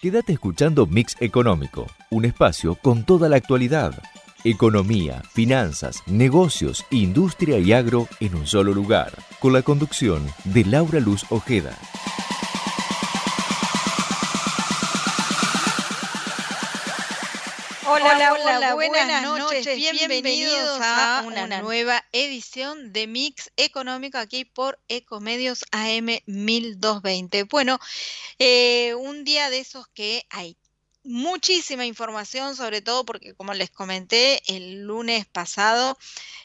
Quédate escuchando Mix Económico, un espacio con toda la actualidad. Economía, finanzas, negocios, industria y agro en un solo lugar, con la conducción de Laura Luz Ojeda. Hola, hola, buenas, noches, bienvenidos a una, nueva edición de Mix Económico aquí por Ecomedios AM 1220. Bueno, eh, un día de esos que hay muchísima información, sobre todo porque como les comenté el lunes pasado,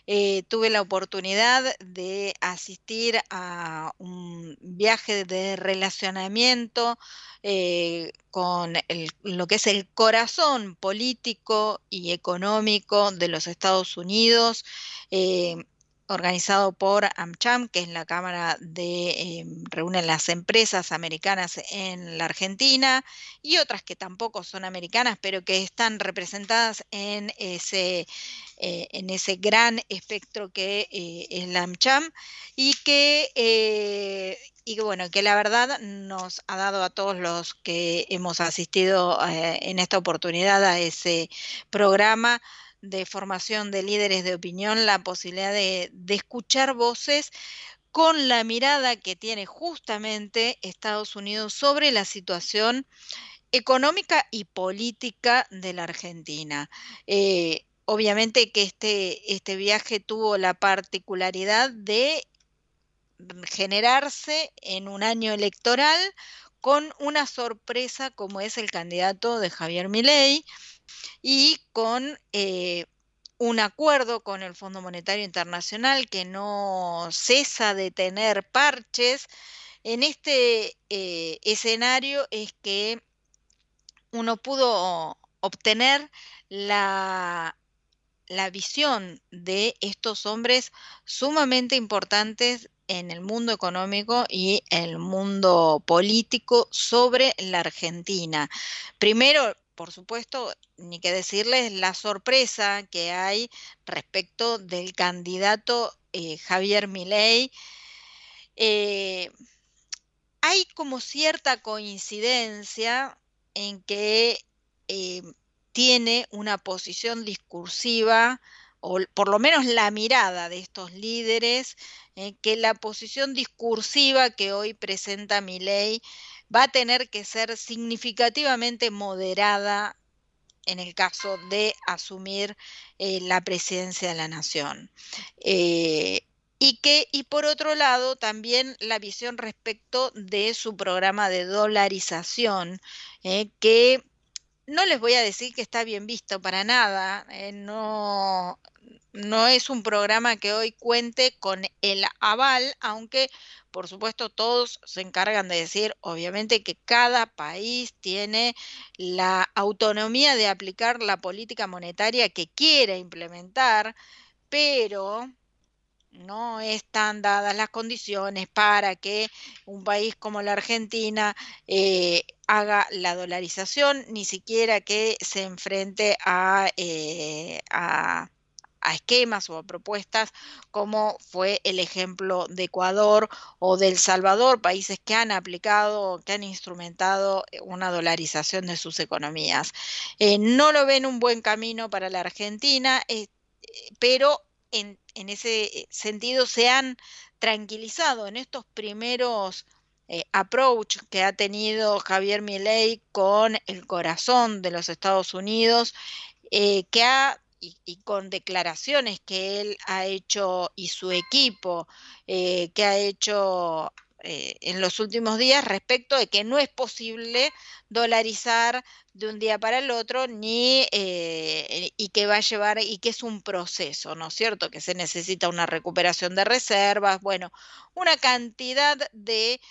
eh, tuve la oportunidad de asistir a un viaje de relacionamiento eh, con lo que es el corazón político y económico de los Estados Unidos. Eh, organizado por AmCham, que es la Cámara de eh, las empresas americanas en la Argentina y otras que tampoco son americanas, pero que están representadas en ese, eh, en ese gran espectro que eh, es la AmCham y que y bueno, que la verdad nos ha dado a todos los que hemos asistido en esta oportunidad a ese programa de formación de líderes de opinión la posibilidad de, escuchar voces con la mirada que tiene justamente Estados Unidos sobre la situación económica y política de la Argentina. Eh, obviamente que este, este viaje tuvo la particularidad de generarse en un año electoral con una sorpresa como es el candidato de Javier Milei, y con eh, un acuerdo con el Fondo Monetario Internacional que no cesa de tener parches. En este eh, escenario es que uno pudo obtener la, la visión de estos hombres sumamente importantes en el mundo económico y el mundo político sobre la Argentina. Primero, por supuesto, ni que decirles la sorpresa que hay respecto del candidato eh, Javier Milei. Eh, hay como cierta coincidencia en que eh, tiene una posición discursiva, o por lo menos la mirada de estos líderes, que la posición discursiva que hoy presenta Milei va a tener que ser significativamente moderada en el caso de asumir eh, la presidencia de la nación. Eh, y que, y por otro lado, también la visión respecto de su programa de dolarización, eh, que no les voy a decir que está bien visto para nada, no, no es un programa que hoy cuente con el aval, aunque por supuesto todos se encargan de decir, obviamente, que cada país tiene la autonomía de aplicar la política monetaria que quiera implementar, pero no están dadas las condiciones para que un país como la Argentina eh, haga la dolarización, ni siquiera que se enfrente a, eh, a esquemas o a propuestas como fue el ejemplo de Ecuador o de El Salvador, países que han aplicado, que han instrumentado eh, una dolarización de sus economías. Eh, no lo ven un buen camino para la Argentina, eh, pero en, ese sentido se han tranquilizado en estos primeros approach que ha tenido Javier Milei con el corazón de los Estados Unidos, que ha y, con declaraciones que él ha hecho y su equipo eh, que ha hecho eh, en los últimos días respecto de que no es posible dolarizar de un día para el otro ni eh, y que va a llevar y que es un proceso, ¿no es cierto? Que se necesita una recuperación de reservas, bueno, una cantidad de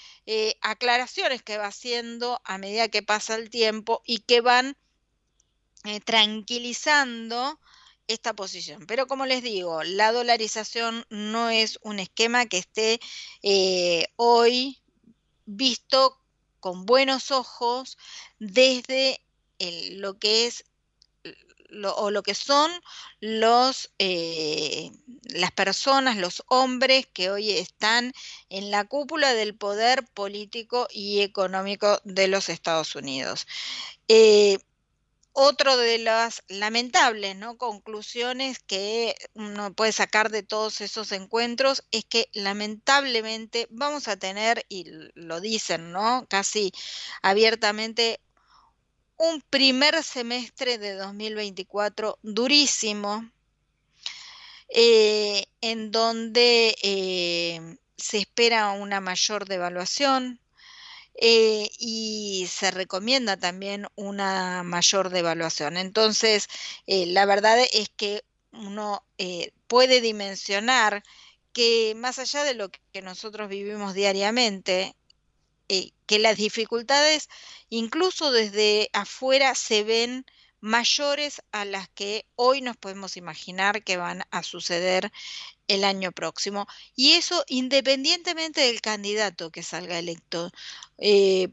aclaraciones que va haciendo a medida que pasa el tiempo y que van tranquilizando esta posición. Pero como les digo, la dolarización no es un esquema que esté eh, hoy visto con buenos ojos desde lo que es o lo que son los, eh, las personas, los hombres que hoy están en la cúpula del poder político y económico de los Estados Unidos. Eh, otro de las lamentables ¿no? conclusiones que uno puede sacar de todos esos encuentros es que lamentablemente vamos a tener, y lo dicen ¿no? casi abiertamente, un primer semestre de 2024 durísimo, eh, en donde eh, se espera una mayor devaluación, eh, y se recomienda también una mayor devaluación. Entonces, eh, la verdad es que uno eh, puede dimensionar que más allá de lo que nosotros vivimos diariamente, que las dificultades incluso desde afuera se ven mayores a las que hoy nos podemos imaginar que van a suceder el año próximo. Y eso independientemente del candidato que salga electo. Eh,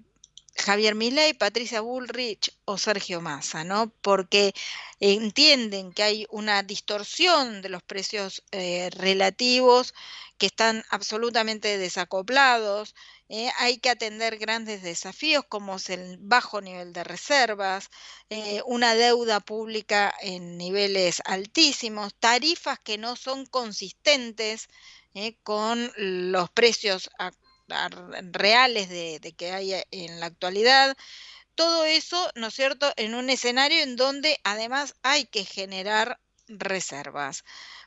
Javier Milei, Patricia Bullrich o Sergio Massa, ¿no? Porque entienden que hay una distorsión de los precios eh, relativos que están absolutamente desacoplados. Eh, hay que atender grandes desafíos como es el bajo nivel de reservas, eh, una deuda pública en niveles altísimos, tarifas que no son consistentes con los precios actuales reales de, que hay en la actualidad. Todo eso, ¿no es cierto?, en un escenario en donde además hay que generar reservas.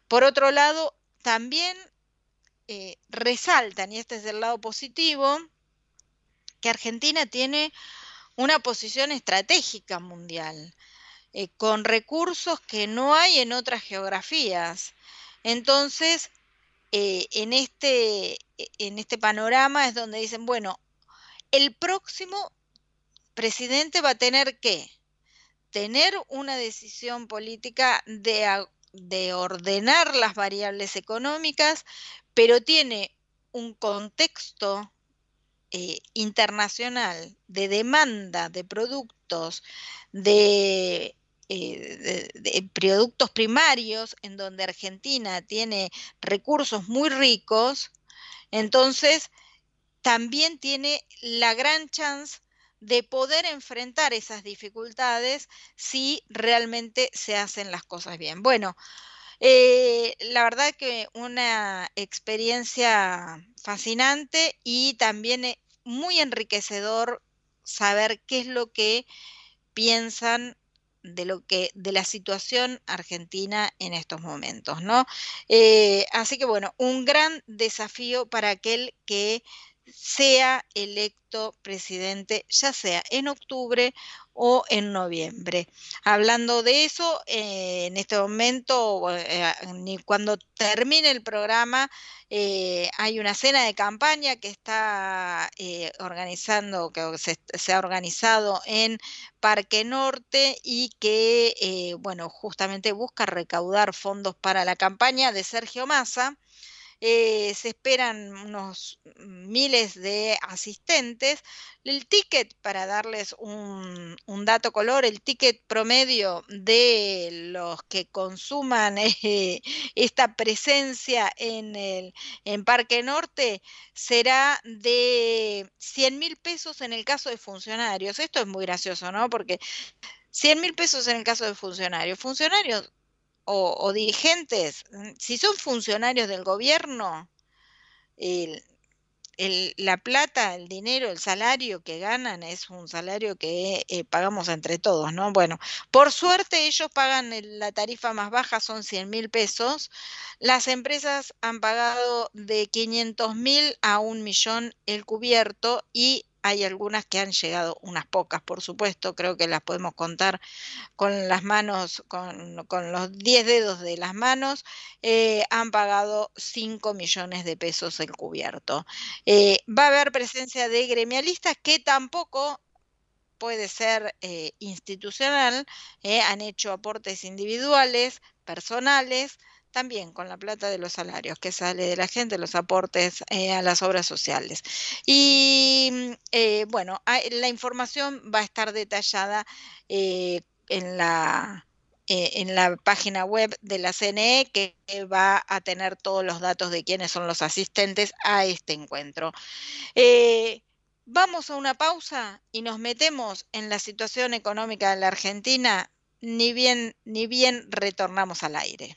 Por otro lado, también eh, resaltan, y este es el lado positivo, que Argentina tiene una posición estratégica mundial, eh, con recursos que no hay en otras geografías. Entonces, eh, en, este, e, en este panorama es donde dicen, bueno, el próximo presidente va a tener que tener una decisión política de, de ordenar las variables económicas, pero tiene un contexto eh, internacional de demanda de productos, de eh, de, productos primarios, en donde Argentina tiene recursos muy ricos, entonces también tiene la gran chance de poder enfrentar esas dificultades si realmente se hacen las cosas bien. Bueno, eh, la verdad que una experiencia fascinante y también eh, muy enriquecedor saber qué es lo que piensan de lo que de la situación argentina en estos momentos, ¿no? Eh, así que bueno, un gran desafío para aquel que sea electo presidente, ya sea en octubre o en noviembre. Hablando de eso, eh, en este momento, eh, cuando termine el programa, eh, hay una cena de campaña que está organizando, que se, ha organizado en Parque Norte y que, bueno, justamente busca recaudar fondos para la campaña de Sergio Massa. Eh, se esperan unos miles de asistentes. El ticket, para darles un, dato color, el ticket promedio de los que consuman eh, esta presencia en, el, en Parque Norte será de 100 mil pesos en el caso de funcionarios. Esto es muy gracioso, ¿no? Porque 100 mil pesos en el caso de funcionarios. Funcionarios o, dirigentes, mm, si son funcionarios del gobierno, la plata, el dinero, el salario que ganan es un salario que eh, pagamos entre todos, ¿no? Bueno, por suerte ellos pagan la tarifa más baja, son 100 mil pesos. Las empresas han pagado de 500 mil a un millón el cubierto y hay algunas que han llegado, unas pocas, por supuesto, creo que las podemos contar con las manos, con, los 10 dedos de las manos, eh, han pagado 5 millones de pesos el cubierto. Eh, va a haber presencia de gremialistas que tampoco puede ser eh, institucional, han hecho aportes individuales, personales, también con la plata de los salarios que sale de la gente, los aportes eh, a las obras sociales. Y mm, eh, bueno, la información va a estar detallada eh, en la en la página web de la CNE que va a tener todos los datos de quiénes son los asistentes a este encuentro. Vamos a una pausa y nos metemos en la situación económica de la Argentina, ni bien, ni bien retornamos al aire.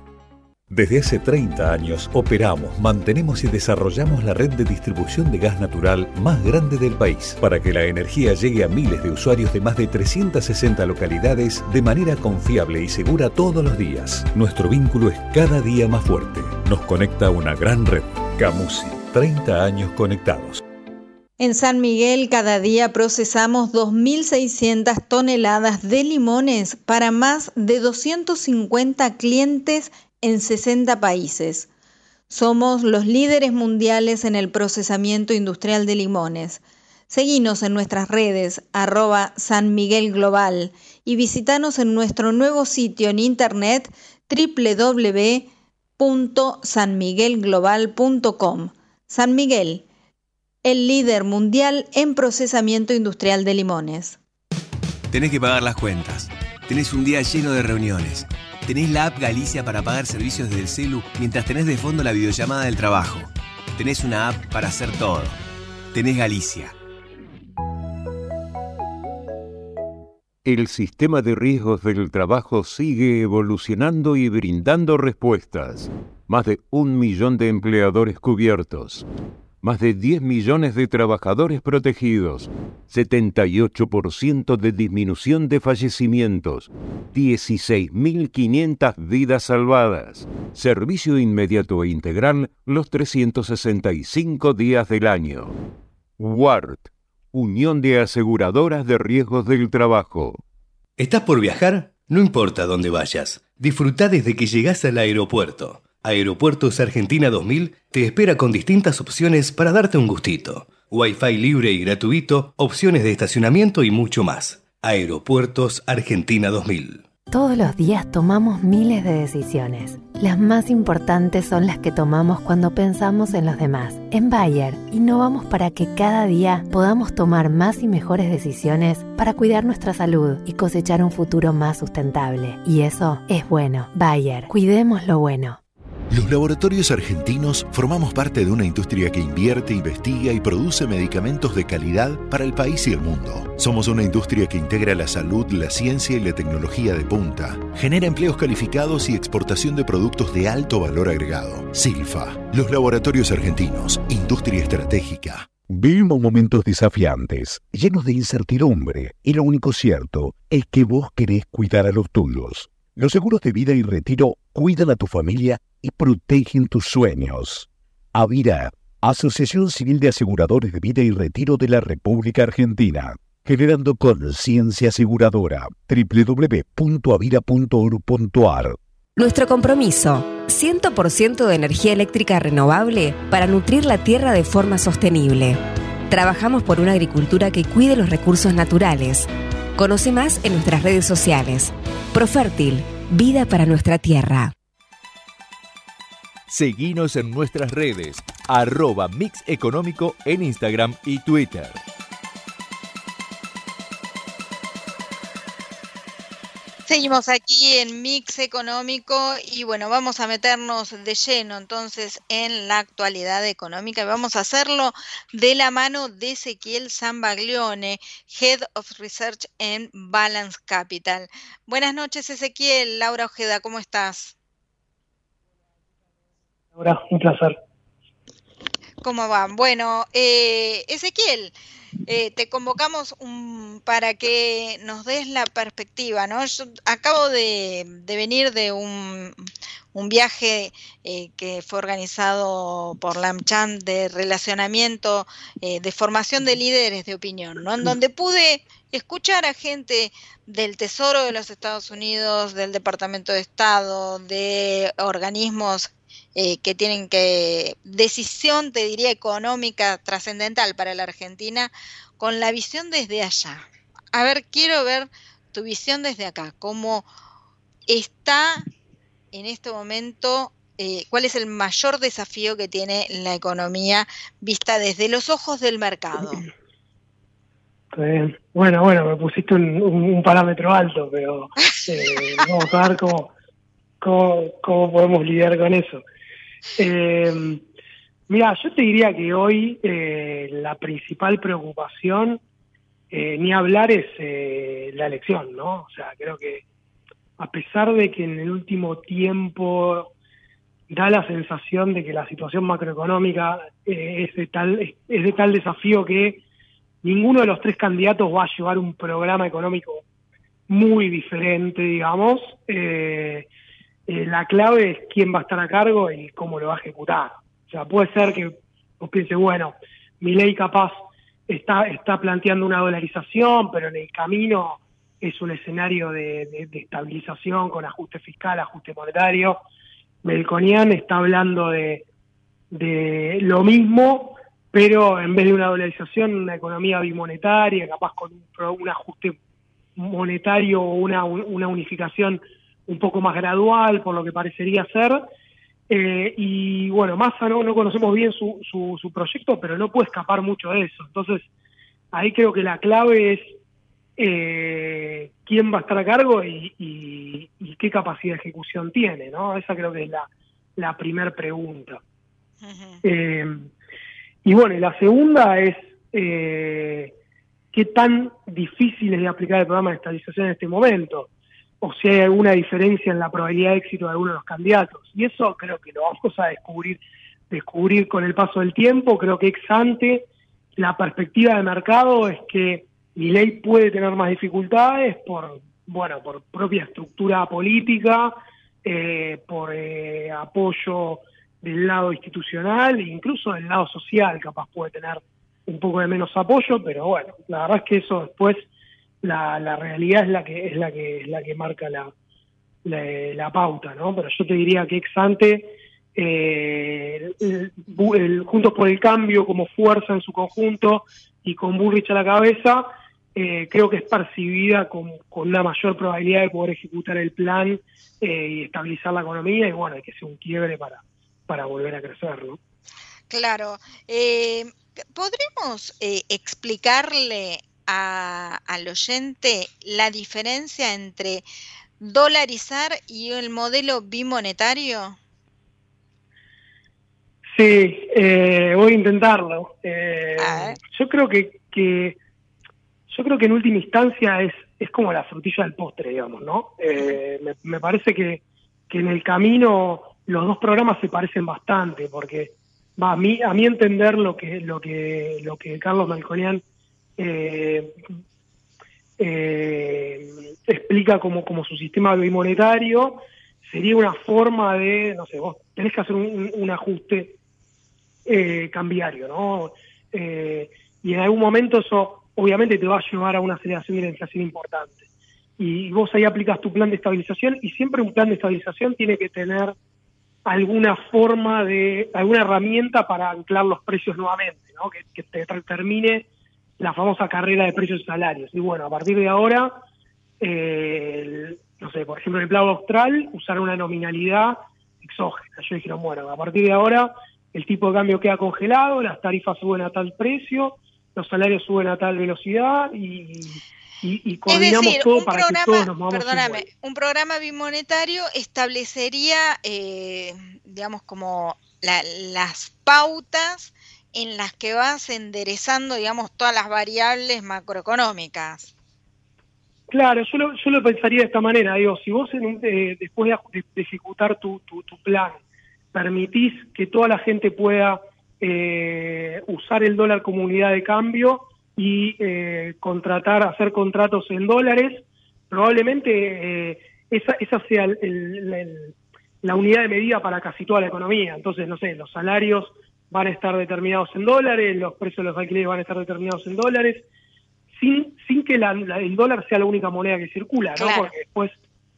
Desde hace 30 años operamos, mantenemos y desarrollamos la red de distribución de gas natural más grande del país para que la energía llegue a miles de usuarios de más de 360 localidades de manera confiable y segura todos los días. Nuestro vínculo es cada día más fuerte. Nos conecta una gran red. Camusi, 30 años conectados. En San Miguel cada día procesamos 2.600 toneladas de limones para más de 250 clientes en 60 países. Somos los líderes mundiales en el procesamiento industrial de limones. Seguinos en nuestras redes arroba San Miguel Global y visitanos en nuestro nuevo sitio en internet www.sanmiguelglobal.com. San Miguel, el líder mundial en procesamiento industrial de limones. Tenés que pagar las cuentas. Tenés un día lleno de reuniones Tenés la app Galicia para pagar servicios desde el celu mientras tenés de fondo la videollamada del trabajo. Tenés una app para hacer todo. Tenés Galicia. El sistema de riesgos del trabajo sigue evolucionando y brindando respuestas. Más de un millón de empleadores cubiertos más de 10 millones de trabajadores protegidos, 78% de disminución de fallecimientos, 16.500 vidas salvadas, servicio inmediato e integral los 365 días del año. WART, Unión de Aseguradoras de Riesgos del Trabajo. ¿Estás por viajar? No importa dónde vayas, disfruta desde que llegas al aeropuerto. Aeropuertos Argentina 2000 te espera con distintas opciones para darte un gustito. Wi-Fi libre y gratuito, opciones de estacionamiento y mucho más. Aeropuertos Argentina 2000. Todos los días tomamos miles de decisiones. Las más importantes son las que tomamos cuando pensamos en los demás. En Bayer, innovamos para que cada día podamos tomar más y mejores decisiones para cuidar nuestra salud y cosechar un futuro más sustentable. Y eso es bueno. Bayer, cuidemos lo bueno. Los laboratorios argentinos formamos parte de una industria que invierte, investiga y produce medicamentos de calidad para el país y el mundo. Somos una industria que integra la salud, la ciencia y la tecnología de punta. Genera empleos calificados y exportación de productos de alto valor agregado. Silfa, los laboratorios argentinos, industria estratégica. Vivimos momentos desafiantes, llenos de incertidumbre, y lo único cierto es que vos querés cuidar a los tuyos. Los seguros de vida y retiro cuidan a tu familia y protegen tus sueños. Avira, Asociación Civil de Aseguradores de Vida y Retiro de la República Argentina. Generando conciencia aseguradora. www.avira.org.ar Nuestro compromiso, 100% de energía eléctrica renovable para nutrir la tierra de forma sostenible. Trabajamos por una agricultura que cuide los recursos naturales. Conoce más en nuestras redes sociales. Profértil, vida para nuestra tierra. Seguinos en nuestras redes, arroba Mix Económico en Instagram y Twitter. Seguimos aquí en Mix Económico y bueno, vamos a meternos de lleno entonces en la actualidad económica vamos a hacerlo de la mano de Ezequiel Zambaglione, Head of Research en Balance Capital. Buenas noches Ezequiel, Laura Ojeda, ¿cómo estás? Laura, un placer. ¿Cómo van? Bueno, eh, Ezequiel, eh, te convocamos para que nos des la perspectiva, ¿no? Yo acabo de, venir de un, viaje eh, que fue organizado por la AmCham de relacionamiento, de formación de líderes de opinión, ¿no? En donde pude escuchar a gente del Tesoro de los Estados Unidos, del Departamento de Estado, de organismos eh, que tienen que, decisión, te diría, económica trascendental para la Argentina, con la visión desde allá. A ver, quiero ver tu visión desde acá, cómo está en este momento, eh, cuál es el mayor desafío que tiene la economía vista desde los ojos del mercado. Bueno, bueno, me pusiste un, parámetro alto, pero eh, vamos a ver cómo, cómo, podemos lidiar con eso. Eh, mira, yo te diría que hoy eh, la principal preocupación, eh, ni hablar, es eh, la elección, ¿no? O sea, creo que a pesar de que en el último tiempo da la sensación de que la situación macroeconómica es, de tal, es de tal desafío que ninguno de los tres candidatos va a llevar un programa económico muy diferente, digamos. Eh, la clave es quién va a estar a cargo y cómo lo va a ejecutar. O sea, puede ser que vos pienses, bueno, mi ley capaz está, está planteando una dolarización, pero en el camino es un escenario de, estabilización con ajuste fiscal, ajuste monetario. Melconian está hablando de, de lo mismo, pero en vez de una dolarización, una economía bimonetaria, capaz con un, ajuste monetario o una, una unificación un poco más gradual, por lo que parecería ser. Eh, y bueno, Massa no, no conocemos bien su, su, proyecto, pero no puede escapar mucho de eso. Entonces, ahí creo que la clave es eh, quién va a estar a cargo y, qué capacidad de ejecución tiene, ¿no? Esa creo que es la, la primera pregunta. Eh, y bueno, la segunda es qué tan difícil es de aplicar el programa de estabilización en este momento o si hay alguna diferencia en la probabilidad de éxito de alguno de los candidatos. Y eso creo que lo vamos a descubrir, descubrir con el paso del tiempo. Creo que ex ante la perspectiva de mercado es que mi ley puede tener más dificultades por, bueno, por propia estructura política, eh, por eh, apoyo del lado institucional e incluso del lado social, capaz puede tener un poco de menos apoyo, pero bueno, la verdad es que eso después la, la realidad es la que es la que es la que marca la, la, pauta, ¿no? Pero yo te diría que ex ante eh, Juntos por el Cambio como fuerza en su conjunto y con Burrich a la cabeza, eh, creo que es percibida con, con, una mayor probabilidad de poder ejecutar el plan eh, y estabilizar la economía y bueno, hay que ser un quiebre para, para volver a crecer, ¿no? Claro. ¿Podremos explicarle al oyente la diferencia entre dolarizar y el modelo bimonetario? Sí, eh, voy a intentarlo. Eh, yo creo que, que, yo creo que en última instancia es, es como la frutilla del postre, digamos, ¿no? Eh, me, parece que, que en el camino los dos programas se parecen bastante, porque va, a mí a mí entender lo que lo que lo que Carlos Malconian eh, eh, explica como, como su sistema bimonetario, sería una forma de, no sé, vos tenés que hacer un, ajuste eh, cambiario, ¿no? Y en algún momento eso obviamente te va a llevar a una aceleración de la inflación importante. Y vos ahí aplicas tu plan de estabilización y siempre un plan de estabilización tiene que tener alguna forma de, alguna herramienta para anclar los precios nuevamente, ¿no? Que, que te termine la famosa carrera de precios y salarios. Y bueno, a partir de ahora, eh, no sé, por ejemplo, en el plano austral, usar una nominalidad exógena. Yo dijeron, bueno, a partir de ahora el tipo de cambio queda congelado, las tarifas suben a tal precio, los salarios suben a tal velocidad y, y, coordinamos todo para que todos nos movamos Perdóname, un programa bimonetario establecería, eh, digamos, como las pautas en las que vas enderezando, digamos, todas las variables macroeconómicas. Claro, yo lo, yo lo pensaría de esta manera, digo, si vos en eh, después de, ejecutar tu, tu, plan permitís que toda la gente pueda eh, usar el dólar como unidad de cambio y eh, contratar, hacer contratos en dólares, probablemente eh, esa, esa sea la unidad de medida para casi toda la economía. Entonces, no sé, los salarios van a estar determinados en dólares, los precios de los alquileres van a estar determinados en dólares, sin, sin que el dólar sea la única moneda que circula, ¿no? Porque después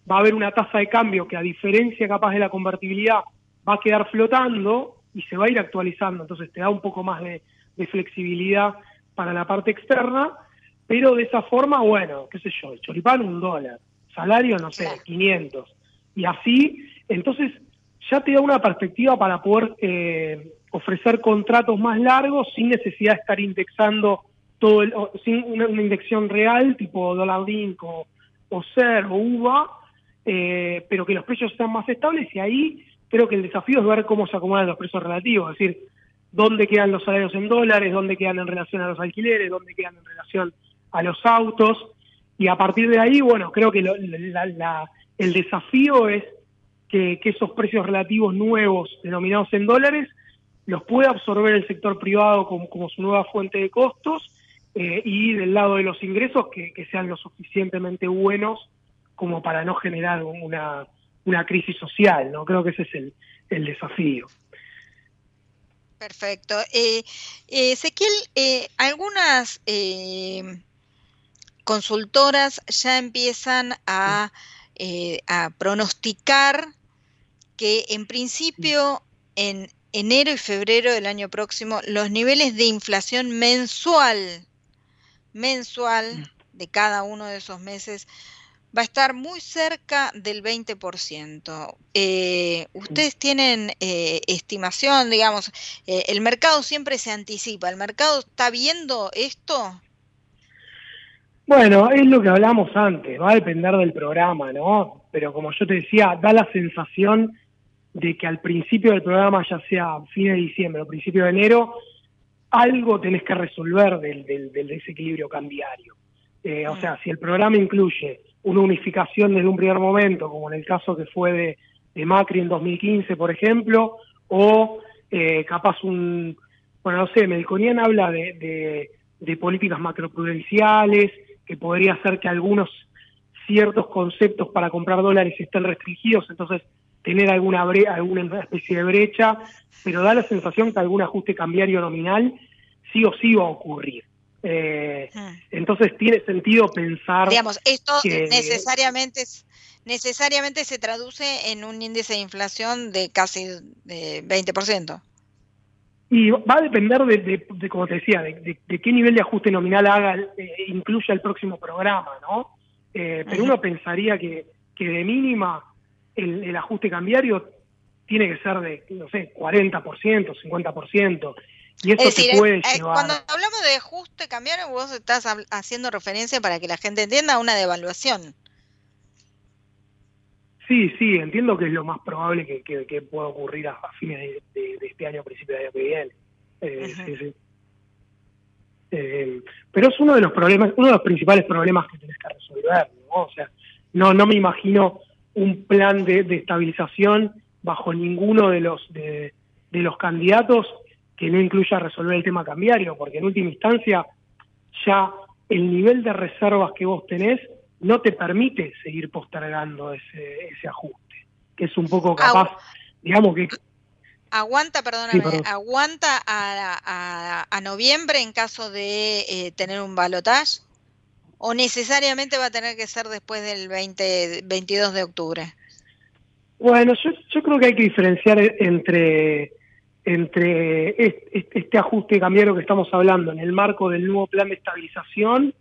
va a haber una tasa de cambio que a diferencia capaz de la convertibilidad va a quedar flotando y se va a ir actualizando, entonces te da un poco más de, flexibilidad para la parte externa, pero de esa forma, bueno, qué sé yo, el choripán un dólar, salario, no sé, 500, y así, entonces ya te da una perspectiva para poder eh, ofrecer contratos más largos sin necesidad de estar indexando todo el, sin una, indexación real tipo dólar link o, o o UVA, eh, pero que los precios sean más estables y ahí creo que el desafío es ver cómo se acomodan los precios relativos, es decir, dónde quedan los salarios en dólares, dónde quedan en relación a los alquileres, dónde quedan en relación a los autos, y a partir de ahí, bueno, creo que el desafío es que, esos precios relativos nuevos denominados en dólares los pueda absorber el sector privado como, su nueva fuente de costos eh, y del lado de los ingresos que, sean lo suficientemente buenos como para no generar una, una crisis social, ¿no? Creo que ese es el, el desafío. Perfecto. Eh, eh Ezequiel, eh, algunas consultoras ya empiezan a, a pronosticar que en principio en enero y febrero del año próximo los niveles de inflación mensual, mensual mm. de cada uno de esos meses va a estar muy cerca del 20%. Eh, ¿Ustedes tienen eh, estimación, digamos, eh, el mercado siempre se anticipa, el mercado está viendo esto? Bueno, es lo que hablamos antes, va a depender del programa, ¿no? Pero como yo te decía, da la sensación de que al principio del programa, ya sea fin de diciembre o principio de enero, algo tenés que resolver del, del, desequilibrio cambiario. Eh, o mm. sea, si el programa incluye una unificación desde un primer momento, como en el caso que fue de, de Macri en 2015, por ejemplo, o eh, capaz un, bueno, no sé, Melconian habla de, de, de políticas macroprudenciales, que podría hacer que algunos ciertos conceptos para comprar dólares estén restringidos, entonces tener alguna, alguna especie de brecha, pero da la sensación que algún ajuste cambiario nominal sí o sí va a ocurrir. Eh, ah. Entonces tiene sentido pensar. Digamos, esto necesariamente necesariamente se traduce en un índice de inflación de casi de 20%. Y va a depender de, como te decía, de, qué nivel de ajuste nominal haga, eh, incluya el próximo programa, ¿no? Eh, pero uno pensaría que, que de mínima el, ajuste cambiario tiene que ser de, no sé, 40%, 50%. Y eso se puede llevar. Cuando hablamos de ajuste cambiario, vos estás haciendo referencia para que la gente entienda a una devaluación. Sí, sí, entiendo que es lo más probable que, que, pueda ocurrir a, fines de, este año, a principios de año que viene. Eh, sí, sí. Eh, pero es uno de los problemas, uno de los principales problemas que tenés que resolver, ¿no? O sea, no, no me imagino un plan de, estabilización bajo ninguno de los de, los candidatos que no incluya resolver el tema cambiario, porque en última instancia ya el nivel de reservas que vos tenés no te permite seguir postergando ese, ese ajuste, que es un poco capaz, digamos que... Aguanta, perdóname, aguanta a, a, noviembre en caso de eh, tener un balotaje o necesariamente va a tener que ser después del 20, 22 de octubre? Bueno, yo, yo creo que hay que diferenciar entre, entre este, ajuste cambiario que estamos hablando en el marco del nuevo plan de estabilización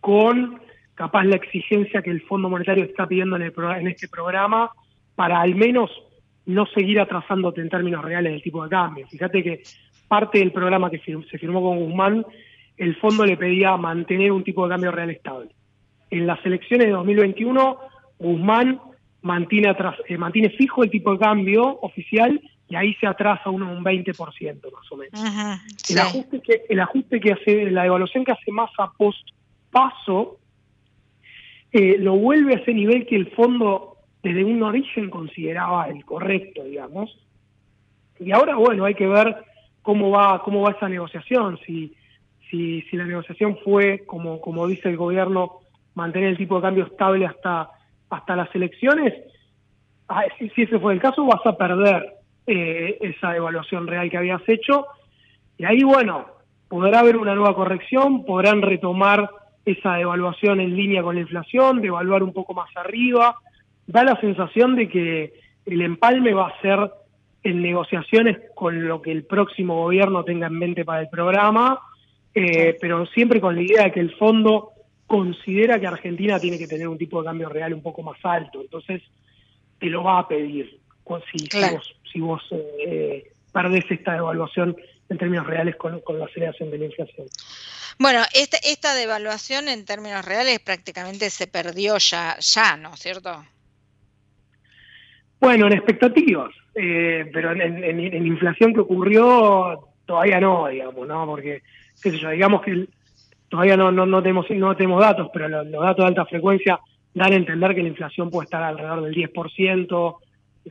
con capaz la exigencia que el Fondo Monetario está pidiendo en, el, en este programa para al menos no seguir atrasándote en términos reales del tipo de cambio. Fíjate que parte del programa que se firmó con Guzmán el fondo le pedía mantener un tipo de cambio real estable. En las elecciones de 2021, Guzmán mantiene, atrás, eh, mantiene fijo el tipo de cambio oficial y ahí se atrasa uno un 20% más o menos. el, ajuste que, el ajuste que hace, la evaluación que hace Massa post paso, eh, lo vuelve a ese nivel que el fondo desde un origen consideraba el correcto, digamos. Y ahora, bueno, hay que ver cómo va, cómo va esa negociación, si, si, si la negociación fue, como, como dice el gobierno, mantener el tipo de cambio estable hasta, hasta las elecciones, ah, si, si ese fue el caso, vas a perder eh, esa evaluación real que habías hecho. Y ahí, bueno, podrá haber una nueva corrección, podrán retomar esa evaluación en línea con la inflación, de evaluar un poco más arriba. Da la sensación de que el empalme va a ser en negociaciones con lo que el próximo gobierno tenga en mente para el programa, eh, pero siempre con la idea de que el fondo considera que Argentina tiene que tener un tipo de cambio real un poco más alto, entonces te lo va a pedir si, vos, si vos eh, perdés esta evaluación en términos reales con, la aceleración de la inflación. Bueno, esta, esta devaluación en términos reales prácticamente se perdió ya, ya ¿no es cierto? Bueno, en expectativas, eh, pero en, inflación que ocurrió todavía no, digamos, ¿no? Porque, qué sé yo, digamos que todavía no, no, no, tenemos, no tenemos datos, pero los, datos de alta frecuencia dan a entender que la inflación puede estar alrededor del 10%,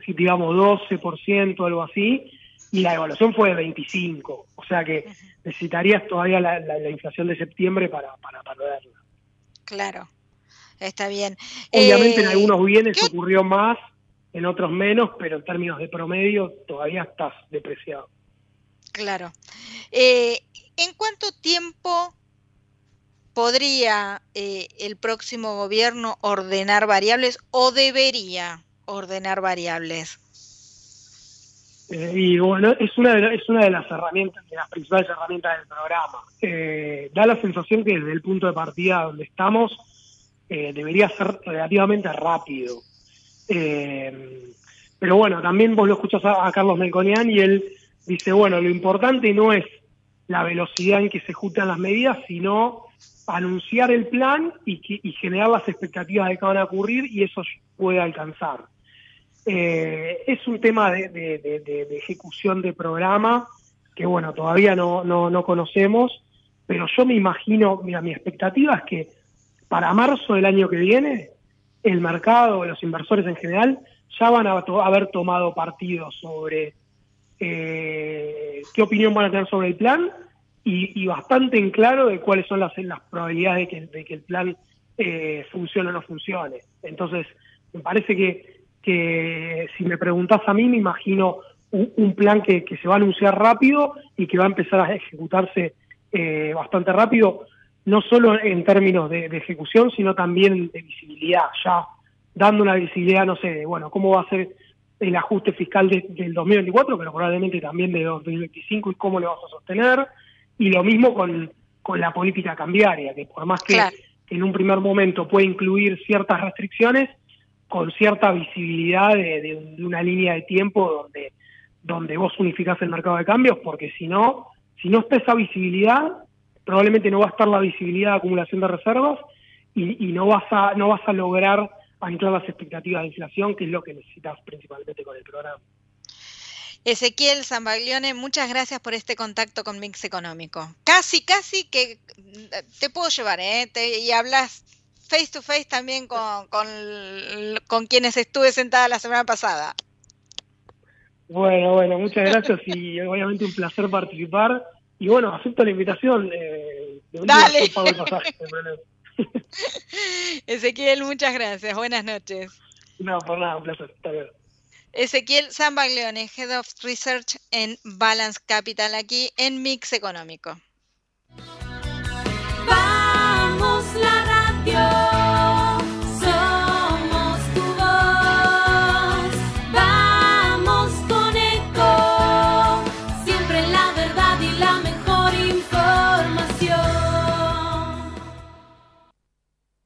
si digamos 12%, algo así, y la evaluación fue de 25%, o sea que necesitarías todavía la, inflación de septiembre para, para perderla. Claro, está bien. Obviamente en eh, algunos bienes ocurrió más, en otros menos, pero en términos de promedio todavía estás depreciado. Claro. Eh, ¿En cuánto tiempo podría eh, el próximo gobierno ordenar variables o debería ordenar variables? Eh, y bueno, es una, de, es una de las herramientas, de las principales herramientas del programa. da la sensación que desde el punto de partida donde estamos debería ser relativamente rápido. Eh, pero bueno, también vos lo escuchas a, Carlos Melconian y él dice, bueno, lo importante no es la velocidad en que se juntan las medidas, sino anunciar el plan y, generar las expectativas de que van a ocurrir y eso puede alcanzar. Eh, es un tema de, ejecución de programa que, bueno, todavía no, no, no conocemos, pero yo me imagino, mira, mi expectativa es que para marzo del año que viene el mercado, los inversores en general, ya van a haber tomado partido sobre eh, qué opinión van a tener sobre el plan y, bastante en claro de cuáles son las, probabilidades de que, el plan eh, funcione o no funcione. Entonces, me parece que, si me preguntás a mí, me imagino un, plan que, se va a anunciar rápido y que va a empezar a ejecutarse eh, bastante rápido no solo en términos de, ejecución, sino también de visibilidad, ya dando una visibilidad, no sé, bueno, cómo va a ser el ajuste fiscal del 2024, pero probablemente también de 2025 y cómo lo vas a sostener, y lo mismo con, con la política cambiaria, que por más que, en un primer momento puede incluir ciertas restricciones, con cierta visibilidad de, una línea de tiempo donde, donde vos unificás el mercado de cambios, porque si no, si no está esa visibilidad, probablemente no va a estar la visibilidad de acumulación de reservas y, no vas a no vas a lograr anclar las expectativas de inflación, que es lo que necesitas principalmente con el programa. Ezequiel Zambaglione, muchas gracias por este contacto con Mix Económico. Casi, casi que te puedo llevar, ¿eh? y hablas face to face también con, con, con quienes estuve sentada la semana pasada. Bueno, bueno, muchas gracias y obviamente un placer participar y bueno, acepto la invitación. Eh, de Dale. Ezequiel, muchas gracias. Buenas noches. No, por nada, un placer. Hasta luego. Ezequiel Zambaglione, Head of Research en Balance Capital, aquí en Mix Económico.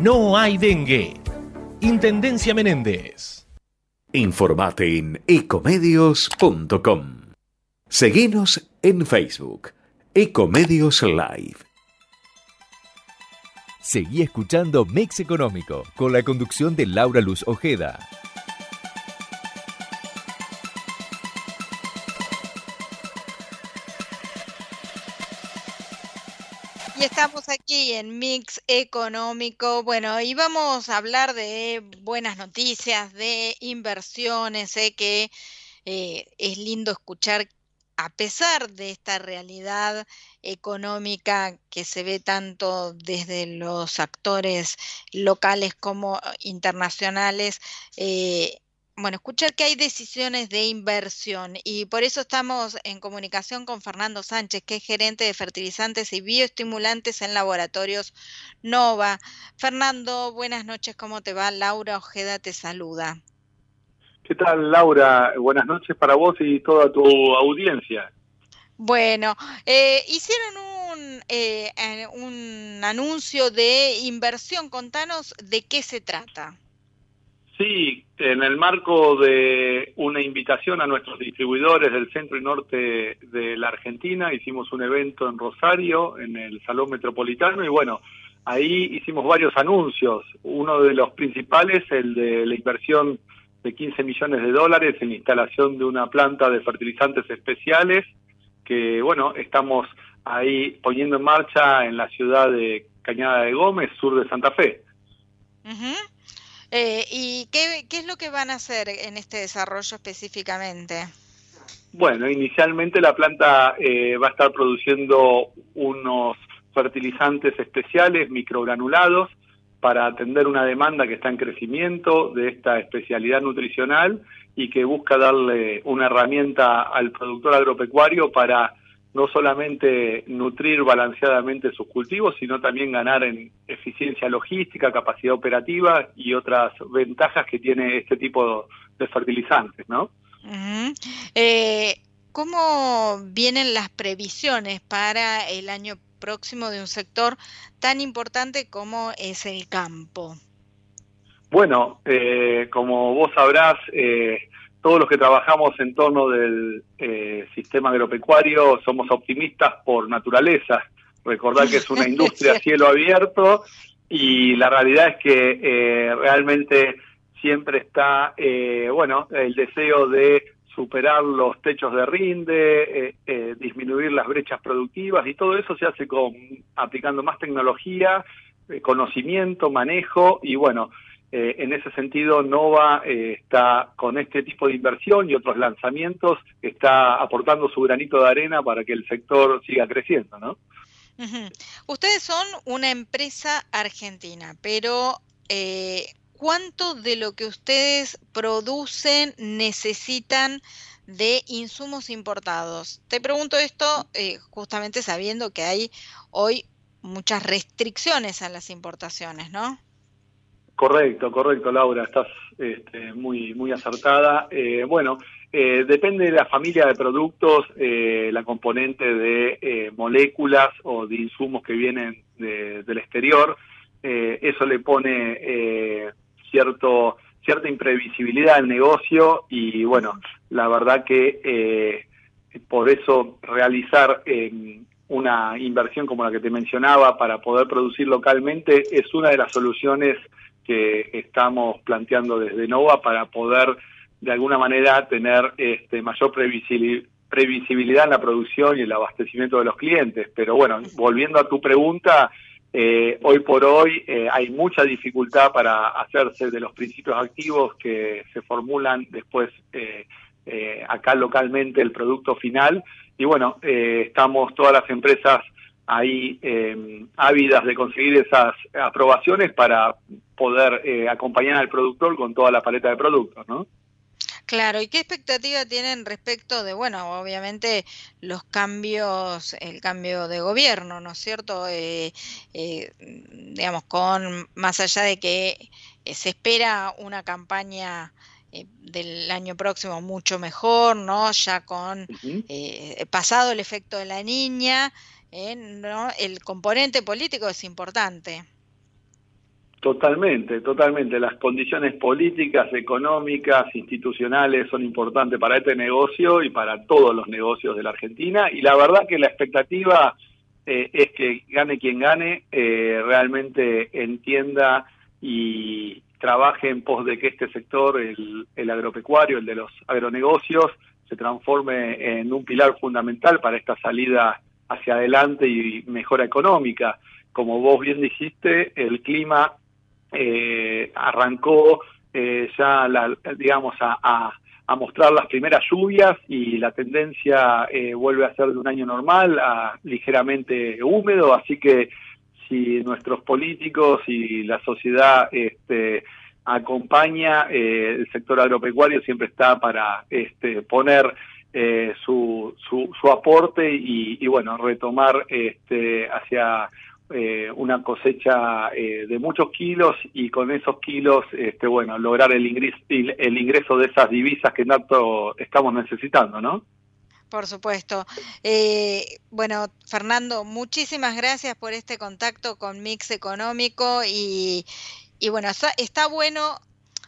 no hay dengue. Intendencia Menéndez. Informate en ecomedios.com. Seguinos en Facebook, Ecomedios Live. Seguí escuchando Mix Económico con la conducción de Laura Luz Ojeda. Estamos aquí en Mix Económico. Bueno, y vamos a hablar de buenas noticias, de inversiones. Sé que eh, es lindo escuchar, a pesar de esta realidad económica que se ve tanto desde los actores locales como internacionales, eh, bueno, escuchar que hay decisiones de inversión y por eso estamos en comunicación con Fernando Sánchez, que es gerente de fertilizantes y bioestimulantes en laboratorios Nova. Fernando, buenas noches, ¿cómo te va? Laura Ojeda te saluda. ¿Qué tal, Laura? Buenas noches para vos y toda tu audiencia. Bueno, eh, hicieron un, eh, eh, un anuncio de inversión. Contanos de qué se trata. Sí, en el marco de una invitación a nuestros distribuidores del centro y norte de la Argentina, hicimos un evento en Rosario, en el Salón Metropolitano, y bueno, ahí hicimos varios anuncios. Uno de los principales, el de la inversión de 15 millones de dólares en instalación de una planta de fertilizantes especiales, que bueno, estamos ahí poniendo en marcha en la ciudad de Cañada de Gómez, sur de Santa Fe. Ujú. Eh, ¿Y qué, es lo que van a hacer en este desarrollo específicamente? Bueno, inicialmente la planta eh, va a estar produciendo unos fertilizantes especiales microgranulados para atender una demanda que está en crecimiento de esta especialidad nutricional y que busca darle una herramienta al productor agropecuario para no solamente nutrir balanceadamente sus cultivos, sino también ganar en eficiencia logística, capacidad operativa y otras ventajas que tiene este tipo de fertilizantes, ¿no? Eh, ¿Cómo vienen las previsiones para el año próximo de un sector tan importante como es el campo? Bueno, eh, como vos sabrás, eh, todos los que trabajamos en torno del eh, sistema agropecuario somos optimistas por naturaleza. Recordar que es una industria a cielo abierto y la realidad es que eh, realmente siempre está, eh, bueno, el deseo de superar los techos de rinde, eh, eh, disminuir las brechas productivas y todo eso se hace con aplicando más tecnología, eh, conocimiento, manejo y bueno, eh, en ese sentido Nova eh, está con este tipo de inversión y otros lanzamientos está aportando su granito de arena para que el sector siga creciendo, ¿no? Ujú. Ustedes son una empresa argentina, pero eh, ¿cuánto de lo que ustedes producen necesitan de insumos importados? Te pregunto esto eh, justamente sabiendo que hay hoy muchas restricciones a las importaciones, ¿no? Correcto, correcto, Laura, estás este, muy muy acertada. Eh, bueno, eh, depende de la familia de productos, eh, la componente de eh, moléculas o de insumos que vienen de- del exterior. Eh, eso le pone eh, cierto cierta imprevisibilidad al negocio y bueno, la verdad que por eso realizar una inversión como la que te mencionaba para poder producir localmente es una de las soluciones que estamos planteando desde Nova para poder de alguna manera tener este, mayor previsibili- previsibilidad en la producción y el abastecimiento de los clientes. Pero bueno, volviendo a tu pregunta, eh, hoy por hoy eh, hay mucha dificultad para hacerse de los principios activos que se formulan después eh, eh, acá localmente el producto final. Y bueno, estamos todas las empresas ahí eh, ávidas de conseguir esas aprobaciones para poder eh, acompañar al productor con toda la paleta de productos, ¿no? Claro, ¿y qué expectativa tienen respecto de, bueno, obviamente los cambios, el cambio de gobierno, ¿no es cierto? Eh, eh, digamos, con más allá de que eh, se espera una campaña del año próximo mucho mejor, ¿no? Ya con pasado el efecto de la niña, ¿no? El componente político es importante. Totalmente, totalmente. Las condiciones políticas, económicas, institucionales son importantes para este negocio y para todos los negocios de la Argentina. Y la verdad que la expectativa eh, es que gane quien gane, eh, realmente entienda y trabaje en pos de que este sector, el, el agropecuario, el de los agronegocios, se transforme en un pilar fundamental para esta salida hacia adelante y mejora económica. Como vos bien dijiste, el clima eh, arrancó eh, ya, la, digamos, a, mostrar las primeras lluvias y la tendencia eh, vuelve a ser de un año normal, a ligeramente húmedo, así que si nuestros políticos y la sociedad este, acompaña, eh, el sector agropecuario siempre está para este, poner eh, su, su, su, aporte y, y, bueno, retomar este, hacia eh, una cosecha eh, de muchos kilos y con esos kilos, este, bueno, lograr el ingreso, el ingreso de esas divisas que tanto estamos necesitando, ¿no? Por supuesto. Eh, bueno, Fernando, muchísimas gracias por este contacto con Mix Económico y, y bueno, está, bueno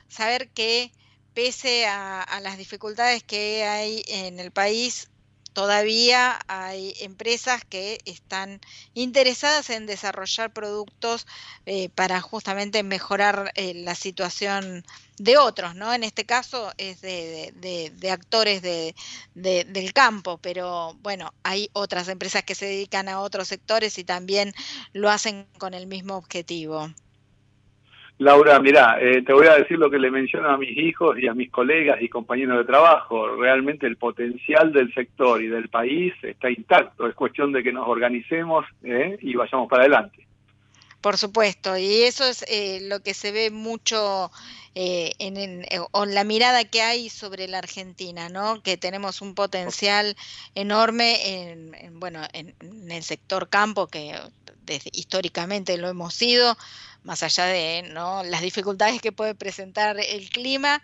saber que pese a, las dificultades que hay en el país, todavía hay empresas que están interesadas en desarrollar productos eh, para justamente mejorar eh, la situación de otros, ¿no? En este caso es de, de, actores de, del campo, pero bueno, hay otras empresas que se dedican a otros sectores y también lo hacen con el mismo objetivo. Laura, mira, eh, te voy a decir lo que le menciono a mis hijos y a mis colegas y compañeros de trabajo. Realmente el potencial del sector y del país está intacto. Es cuestión de que nos organicemos eh, y vayamos para adelante. Por supuesto, y eso es eh, lo que se ve mucho en, en, la mirada que hay sobre la Argentina, ¿no? Que tenemos un potencial enorme en, bueno, en, el sector campo, que desde, históricamente lo hemos sido, más allá de ¿no? las dificultades que puede presentar el clima,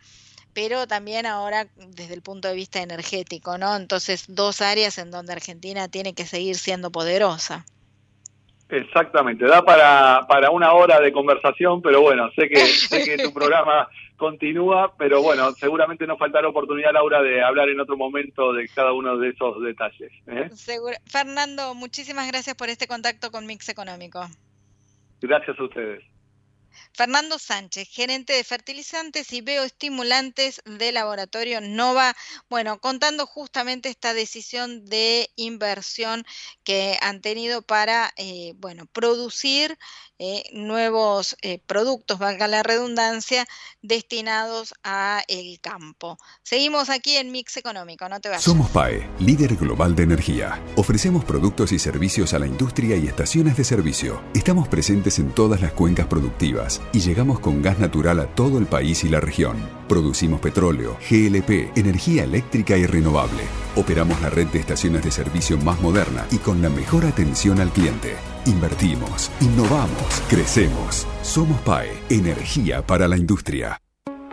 pero también ahora desde el punto de vista energético, ¿no? Entonces, dos áreas en donde Argentina tiene que seguir siendo poderosa. Exactamente, da para, para una hora de conversación, pero bueno, sé que, sé que tu programa continúa, pero bueno, seguramente nos faltará oportunidad, Laura, de hablar en otro momento de cada uno de esos detalles. ¿eh? Fernando, muchísimas gracias por este contacto con Mix Económico. Gracias a ustedes. Fernando Sánchez, gerente de fertilizantes y bioestimulantes de laboratorio Nova, bueno, contando justamente esta decisión de inversión que han tenido para, eh, bueno, producir eh, nuevos eh, productos, valga la redundancia, destinados a el campo. Seguimos aquí en Mix Económico, no te vayas. Somos PAE, líder global de energía. Ofrecemos productos y servicios a la industria y estaciones de servicio. Estamos presentes en todas las cuencas productivas y llegamos con gas natural a todo el país y la región. Producimos petróleo, GLP, energía eléctrica y renovable. Operamos la red de estaciones de servicio más moderna y con la mejor atención al cliente. Invertimos, innovamos, crecemos. Somos PAE, energía para la industria.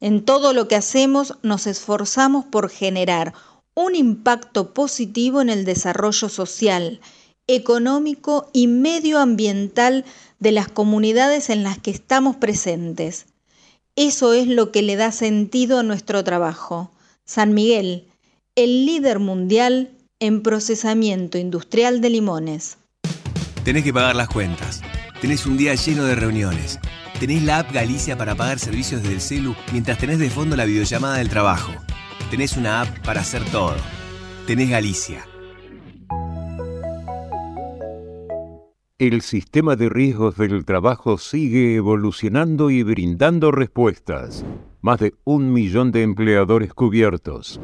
En todo lo que hacemos nos esforzamos por generar un impacto positivo en el desarrollo social, económico y medioambiental de las comunidades en las que estamos presentes. Eso es lo que le da sentido a nuestro trabajo. San Miguel, el líder mundial en procesamiento industrial de limones. Tenés que pagar las cuentas. Tenés un día lleno de reuniones. Tenés la app Galicia para pagar servicios desde el celu mientras tenés de fondo la videollamada del trabajo. Tenés una app para hacer todo. Tenés Galicia. El sistema de riesgos del trabajo sigue evolucionando y brindando respuestas. Más de un millón de empleadores cubiertos.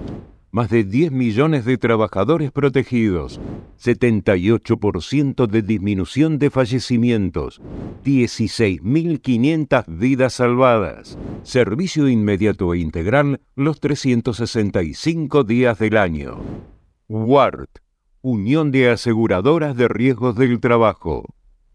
Más de 10 millones de trabajadores protegidos. 78% de disminución de fallecimientos. 16.500 vidas salvadas. Servicio inmediato e integral los 365 días del año. WART Unión de Aseguradoras de Riesgos del Trabajo.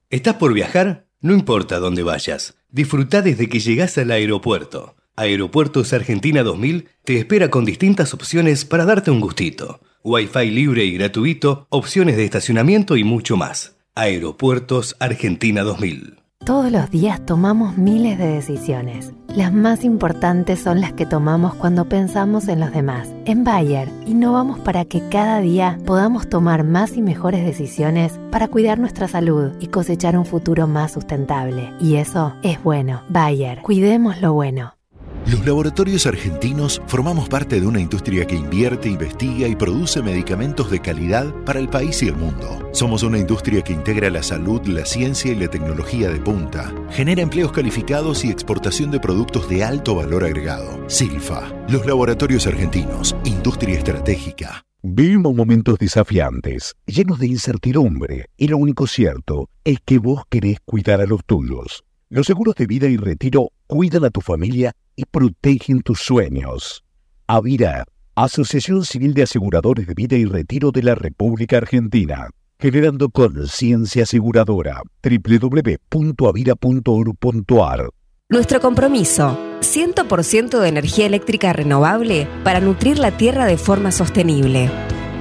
¿Estás por viajar? No importa dónde vayas. Disfruta desde que llegas al aeropuerto. Aeropuertos Argentina 2000 te espera con distintas opciones para darte un gustito. Wi-Fi libre y gratuito, opciones de estacionamiento y mucho más. Aeropuertos Argentina 2000. Todos los días tomamos miles de decisiones. Las más importantes son las que tomamos cuando pensamos en los demás. En Bayer, innovamos para que cada día podamos tomar más y mejores decisiones para cuidar nuestra salud y cosechar un futuro más sustentable. Y eso es bueno. Bayer, cuidemos lo bueno. Los laboratorios argentinos formamos parte de una industria que invierte, investiga y produce medicamentos de calidad para el país y el mundo. Somos una industria que integra la salud, la ciencia y la tecnología de punta. Genera empleos calificados y exportación de productos de alto valor agregado. Silfa, los laboratorios argentinos, industria estratégica. Vivimos momentos desafiantes, llenos de incertidumbre, y lo único cierto es que vos querés cuidar a los tuyos. Los seguros de vida y retiro cuidan a tu familia y protegen tus sueños. Avira, Asociación Civil de Aseguradores de Vida y Retiro de la República Argentina, generando conciencia aseguradora. www.avira.org.ar Nuestro compromiso, 100% de energía eléctrica renovable para nutrir la tierra de forma sostenible.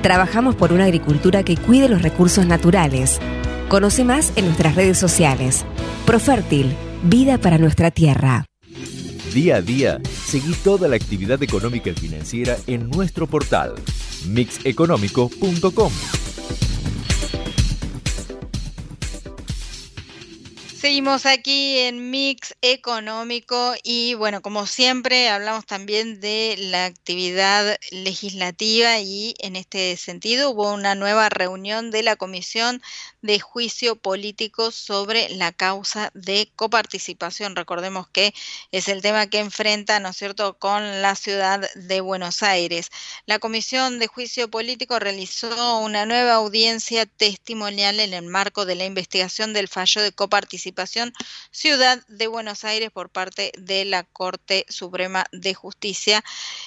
Trabajamos por una agricultura que cuide los recursos naturales. Conoce más en nuestras redes sociales. Profértil, vida para nuestra tierra. Día a día, seguí toda la actividad económica y financiera en nuestro portal mixeconómico.com. Seguimos aquí en Mix Económico y bueno, como siempre hablamos también de la actividad legislativa y en este sentido hubo una nueva reunión de la Comisión de Juicio Político sobre la causa de coparticipación. Recordemos que es el tema que enfrenta, ¿no es cierto?, con la ciudad de Buenos Aires. La Comisión de Juicio Político realizó una nueva audiencia testimonial en el marco de la investigación del fallo de coparticipación Ciudad de Buenos Aires por parte de la Corte Suprema de Justicia.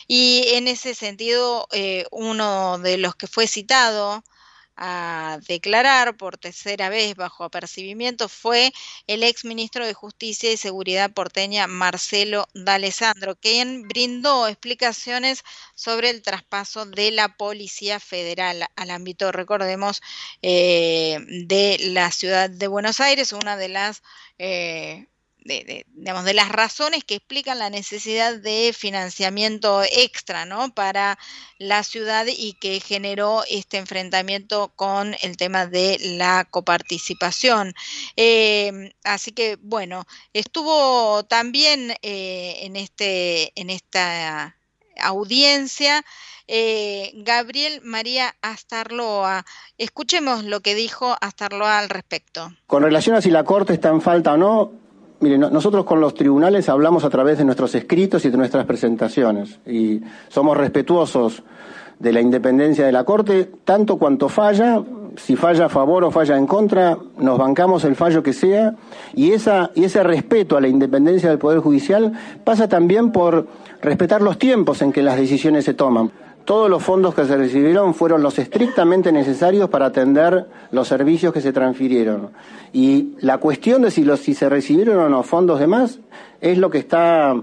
Y en ese sentido, eh, uno de los que fue citado a declarar por tercera vez bajo apercibimiento fue el ex ministro de Justicia y Seguridad porteña Marcelo D'Alessandro, quien brindó explicaciones sobre el traspaso de la Policía Federal al ámbito, recordemos, eh, de la ciudad de Buenos Aires, una de las eh, de, digamos, de las razones que explican la necesidad de financiamiento extra ¿no? para la ciudad y que generó este enfrentamiento con el tema de la coparticipación. Eh, así que, bueno, estuvo también eh, en, este, en esta audiencia eh, Gabriel María Astarloa. Escuchemos lo que dijo Astarloa al respecto. Con relación a si la Corte está en falta o no, Mire, nosotros con los tribunales hablamos a través de nuestros escritos y de nuestras presentaciones y somos respetuosos de la independencia de la Corte, tanto cuanto falla, si falla a favor o falla en contra, nos bancamos el fallo que sea y, y ese respeto a la independencia del Poder Judicial pasa también por respetar los tiempos en que las decisiones se toman. Todos los fondos que se recibieron fueron los estrictamente necesarios para atender los servicios que se transfirieron. Y la cuestión de si, los, si se recibieron o no fondos de más es lo que está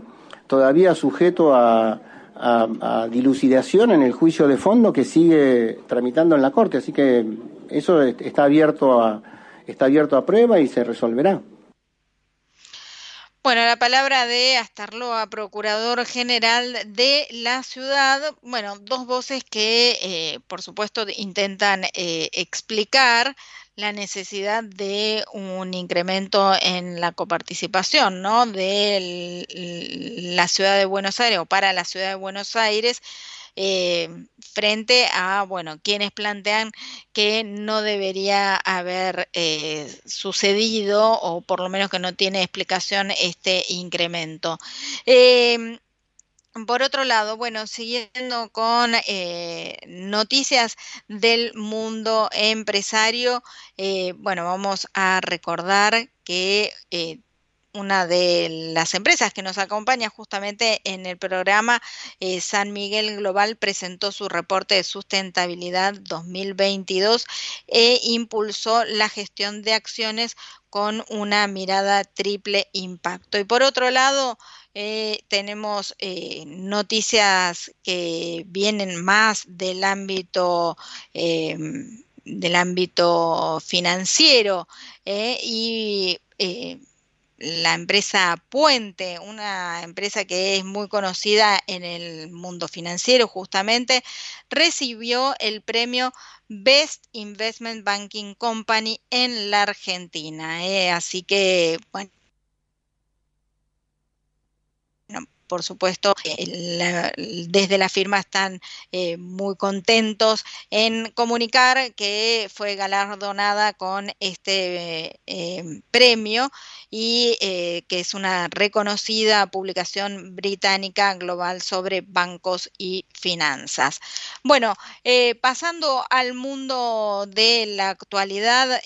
todavía sujeto a, a, dilucidación en el juicio de fondo que sigue tramitando en la Corte. Así que eso está abierto a, está abierto a prueba y se resolverá. Bueno, la palabra de Astarloa, procurador general de la ciudad. Bueno, dos voces que, eh, por supuesto, intentan eh, explicar la necesidad de un incremento en la coparticipación, ¿no? De la ciudad de Buenos Aires o para la ciudad de Buenos Aires. Eh, frente a, bueno, quienes plantean que no debería haber eh, sucedido o por lo menos que no tiene explicación este incremento. Eh, por otro lado, bueno, siguiendo con noticias del mundo empresario, bueno, vamos a recordar que una de las empresas que nos acompaña justamente en el programa San Miguel Global presentó su reporte de sustentabilidad 2022 e impulsó la gestión de acciones con una mirada triple impacto. Y por otro lado, eh, tenemos eh, noticias que vienen más del ámbito del ámbito financiero eh, y la empresa Puente, una empresa que es muy conocida en el mundo financiero justamente, recibió el premio Best Investment Banking Company en la Argentina. Así que, bueno, por supuesto, desde la firma están eh, muy contentos en comunicar que fue galardonada con este eh, premio y eh, que es una reconocida publicación británica global sobre bancos y finanzas. Bueno, pasando al mundo de la actualidad,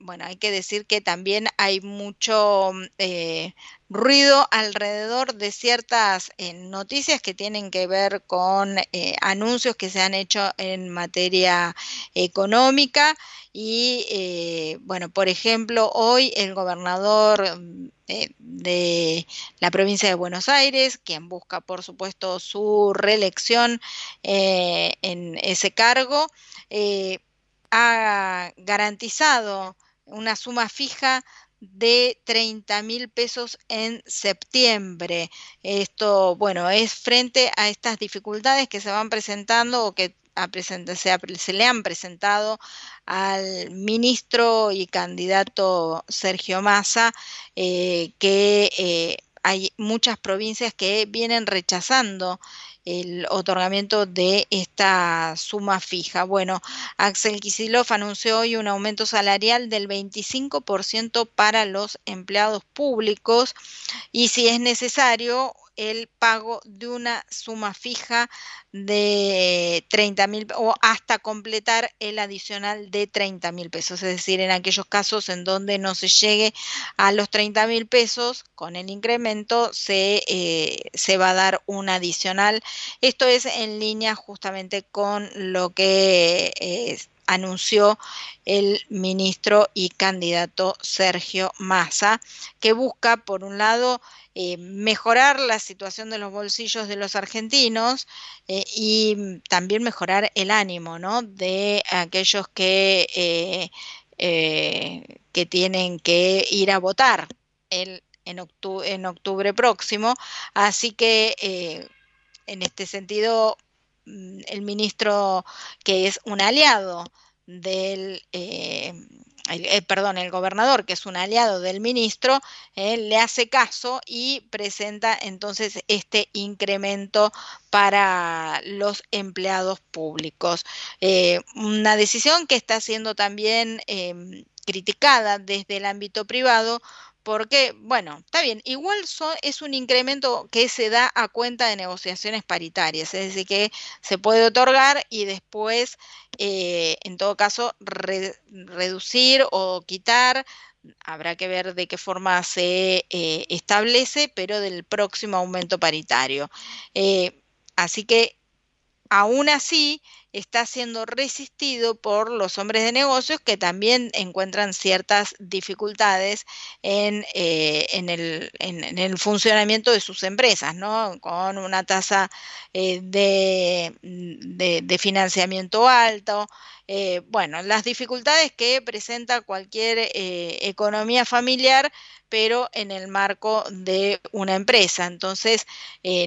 bueno, hay que decir que también hay mucho eh, ruido alrededor de ciertas eh, noticias que tienen que ver con eh, anuncios que se han hecho en materia económica y, bueno, por ejemplo, hoy el gobernador de la provincia de Buenos Aires, quien busca, por supuesto, su reelección en ese cargo, ha garantizado una suma fija de 30 mil pesos en septiembre. Esto, bueno, es frente a estas dificultades que se van presentando o que se, le han presentado al ministro y candidato Sergio Massa, eh, que eh, hay muchas provincias que vienen rechazando el otorgamiento de esta suma fija. Bueno, Axel Kisilov anunció hoy un aumento salarial del 25% para los empleados públicos y si es necesario el pago de una suma fija de 30 mil o hasta completar el adicional de 30 mil pesos, es decir, en aquellos casos en donde no se llegue a los 30 mil pesos con el incremento se, eh, se va a dar un adicional. Esto es en línea justamente con lo que eh, anunció el ministro y candidato Sergio Massa, que busca, por un lado, eh, mejorar la situación de los bolsillos de los argentinos eh, y también mejorar el ánimo de aquellos que, eh, que tienen que ir a votar el, en, octubre, en octubre próximo. Así que, en este sentido, el ministro que es un aliado del, eh, eh, perdón, el gobernador que es un aliado del ministro, eh, le hace caso y presenta entonces este incremento para los empleados públicos. una decisión que está siendo también em, criticada desde el ámbito privado porque, bueno, está bien, igual es un incremento que se da a cuenta de negociaciones paritarias, es decir, que se puede otorgar y después, eh, en todo caso, reducir o quitar, habrá que ver de qué forma se eh, establece, pero del próximo aumento paritario. Eh, así que, aún así, está siendo resistido por los hombres de negocios que también encuentran ciertas dificultades en, eh, en, el, en, el, funcionamiento de sus empresas, ¿no? Con una tasa eh, de, de, financiamiento alto. Eh, bueno, las dificultades que presenta cualquier economía familiar, pero en el marco de una empresa. Entonces,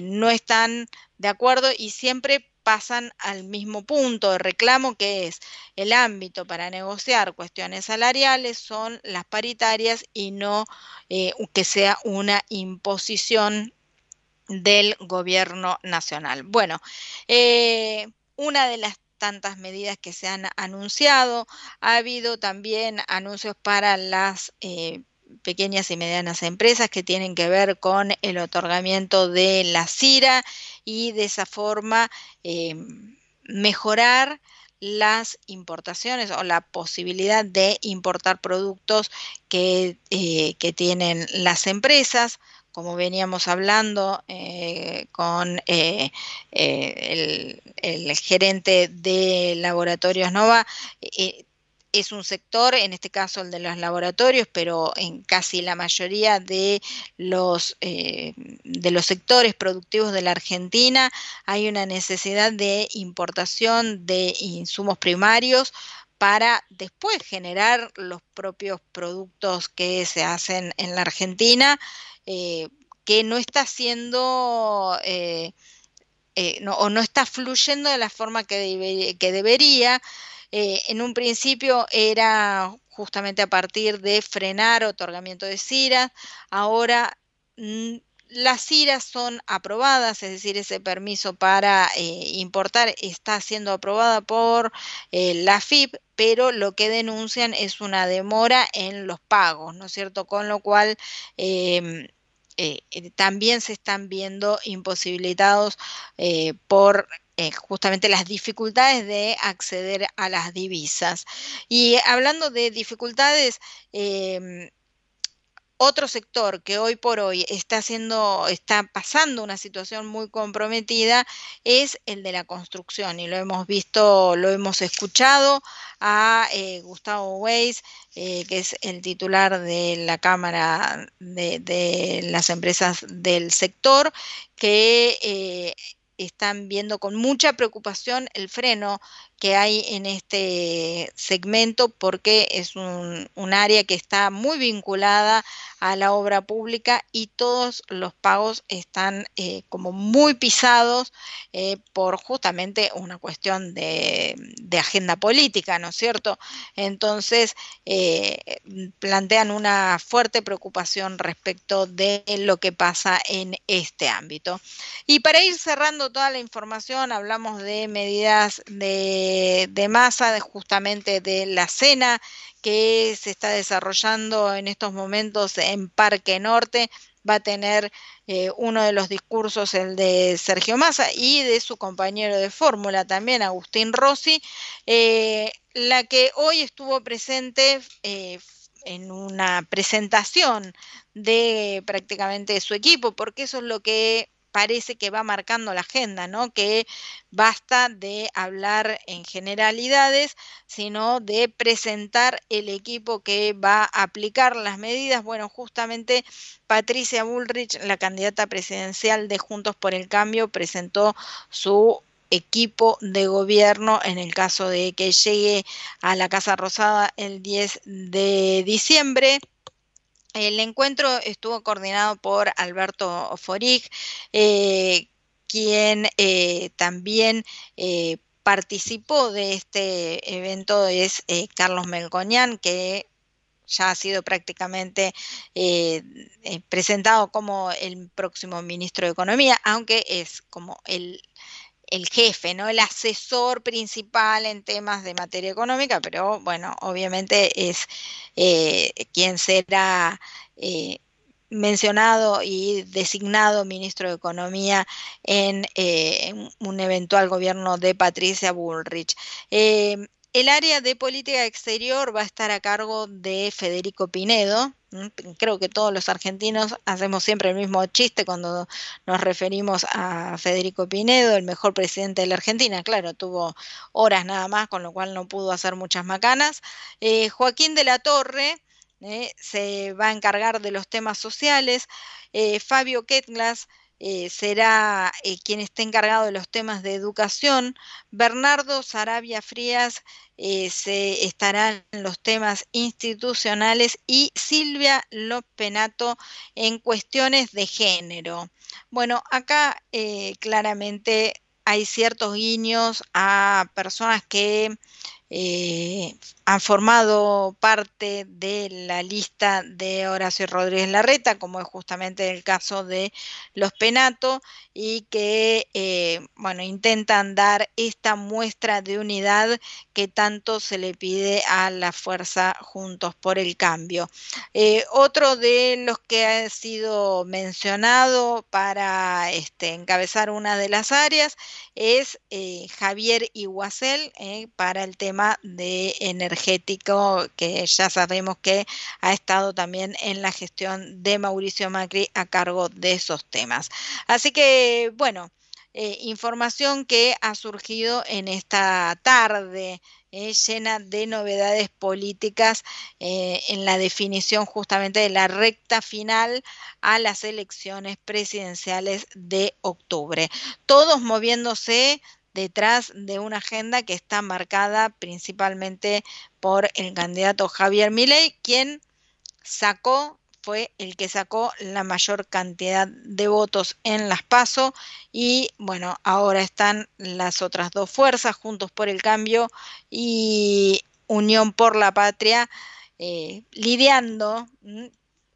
no están de acuerdo y siempre pasan al mismo punto de reclamo que es el ámbito para negociar cuestiones salariales son las paritarias y no eh, que sea una imposición del gobierno nacional. Bueno, eh, una de las tantas medidas que se han anunciado, ha habido también anuncios para las eh, pequeñas y medianas empresas que tienen que ver con el otorgamiento de la CIRA y de esa forma eh, mejorar las importaciones o la posibilidad de importar productos que, eh, que tienen las empresas, como veníamos hablando eh, con eh, el, gerente de Laboratorios Nova, es un sector, en este caso el de los laboratorios, pero en casi la mayoría de los, eh, de los sectores productivos de la Argentina hay una necesidad de importación de insumos primarios para después generar los propios productos que se hacen en la Argentina, eh, que no está siendo... Eh, eh, no, o no está fluyendo de la forma que, que debería. Eh, en un principio era justamente a partir de frenar otorgamiento de CIRA, ahora mm, las CIRAs son aprobadas, es decir, ese permiso para eh, importar está siendo aprobada por eh, la FIP, pero lo que denuncian es una demora en los pagos, ¿no es cierto? Con lo cual eh, eh, también se están viendo imposibilitados eh, por eh, justamente las dificultades de acceder a las divisas. Y hablando de dificultades, eh, otro sector que hoy por hoy está haciendo, está pasando una situación muy comprometida es el de la construcción y lo hemos visto, lo hemos escuchado a eh, Gustavo Weiss, eh, que es el titular de la Cámara de, las Empresas del Sector, que eh, están viendo con mucha preocupación el freno que hay en este segmento porque es un, área que está muy vinculada a la obra pública y todos los pagos están eh, como muy pisados eh, por justamente una cuestión de, de, agenda política, ¿no es cierto? Entonces eh, plantean una fuerte preocupación respecto de lo que pasa en este ámbito. Y para ir cerrando toda la información, hablamos de medidas de de, masa, justamente de la cena que se está desarrollando en estos momentos en Parque Norte. Va a tener eh, uno de los discursos, el de Sergio Massa, y de su compañero de fórmula también, Agustín Rossi, eh, la que hoy estuvo presente eh, en una presentación de prácticamente su equipo, porque eso es lo que parece que va marcando la agenda, ¿no? Que basta de hablar en generalidades, sino de presentar el equipo que va a aplicar las medidas. Bueno, justamente Patricia Bullrich, la candidata presidencial de Juntos por el Cambio, presentó su equipo de gobierno en el caso de que llegue a la Casa Rosada el 10 de diciembre. El encuentro estuvo coordinado por Alberto Forig, eh, quien eh, también eh, participó de este evento, es eh, Carlos Melcoñán, que ya ha sido prácticamente eh, presentado como el próximo ministro de Economía, aunque es como el el jefe, ¿no? El asesor principal en temas de materia económica, pero bueno, obviamente es eh, quien será eh, mencionado y designado ministro de Economía en, eh, en un eventual gobierno de Patricia Bullrich. Eh, el área de política exterior va a estar a cargo de Federico Pinedo, Creo que todos los argentinos hacemos siempre el mismo chiste cuando nos referimos a Federico Pinedo, el mejor presidente de la Argentina. Claro, tuvo horas nada más, con lo cual no pudo hacer muchas macanas. Eh, Joaquín de la Torre eh, se va a encargar de los temas sociales. Eh, Fabio Ketglas eh, será eh, quien esté encargado de los temas de educación. Bernardo Sarabia Frías eh, se estará en los temas institucionales y Silvia Lopenato en cuestiones de género. Bueno, acá claramente hay ciertos guiños a personas que eh, han formado parte de la lista de Horacio Rodríguez Larreta, como es justamente el caso de los Penato, y que eh, bueno, intentan dar esta muestra de unidad que tanto se le pide a la fuerza Juntos por el Cambio. Eh, otro de los que ha sido mencionado para este, encabezar una de las áreas es Javier Iguacel para el tema de energético que ya sabemos que ha estado también en la gestión de Mauricio Macri a cargo de esos temas. Así que, bueno, eh, información que ha surgido en esta tarde. Eh, llena de novedades políticas eh, en la definición justamente de la recta final a las elecciones presidenciales de octubre. Todos moviéndose detrás de una agenda que está marcada principalmente por el candidato Javier Milei, quien sacó fue el que sacó la mayor cantidad de votos en las PASO y bueno, ahora están las otras dos fuerzas, Juntos por el Cambio y Unión por la Patria, eh, lidiando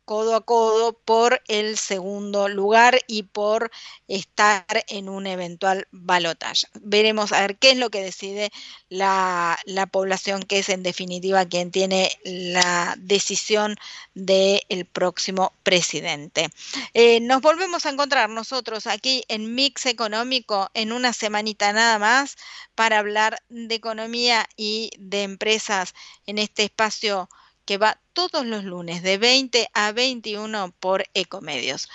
codo a codo por el segundo lugar y por estar en un eventual balotaje. Veremos a ver qué es lo que decide la, población, que es en definitiva quien tiene la decisión del próximo presidente. Eh, nos volvemos a encontrar nosotros aquí en Mix Económico en una semanita nada más para hablar de economía y de empresas en este espacio que va todos los lunes de 20 a 21 por Ecomedios.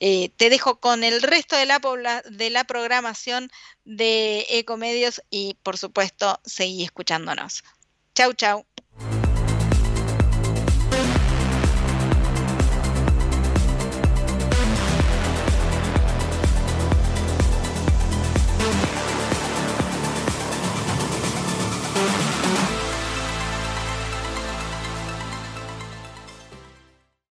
Eh, te dejo con el resto de la, de la programación de Ecomedios y por supuesto seguí escuchándonos. Chau, chau.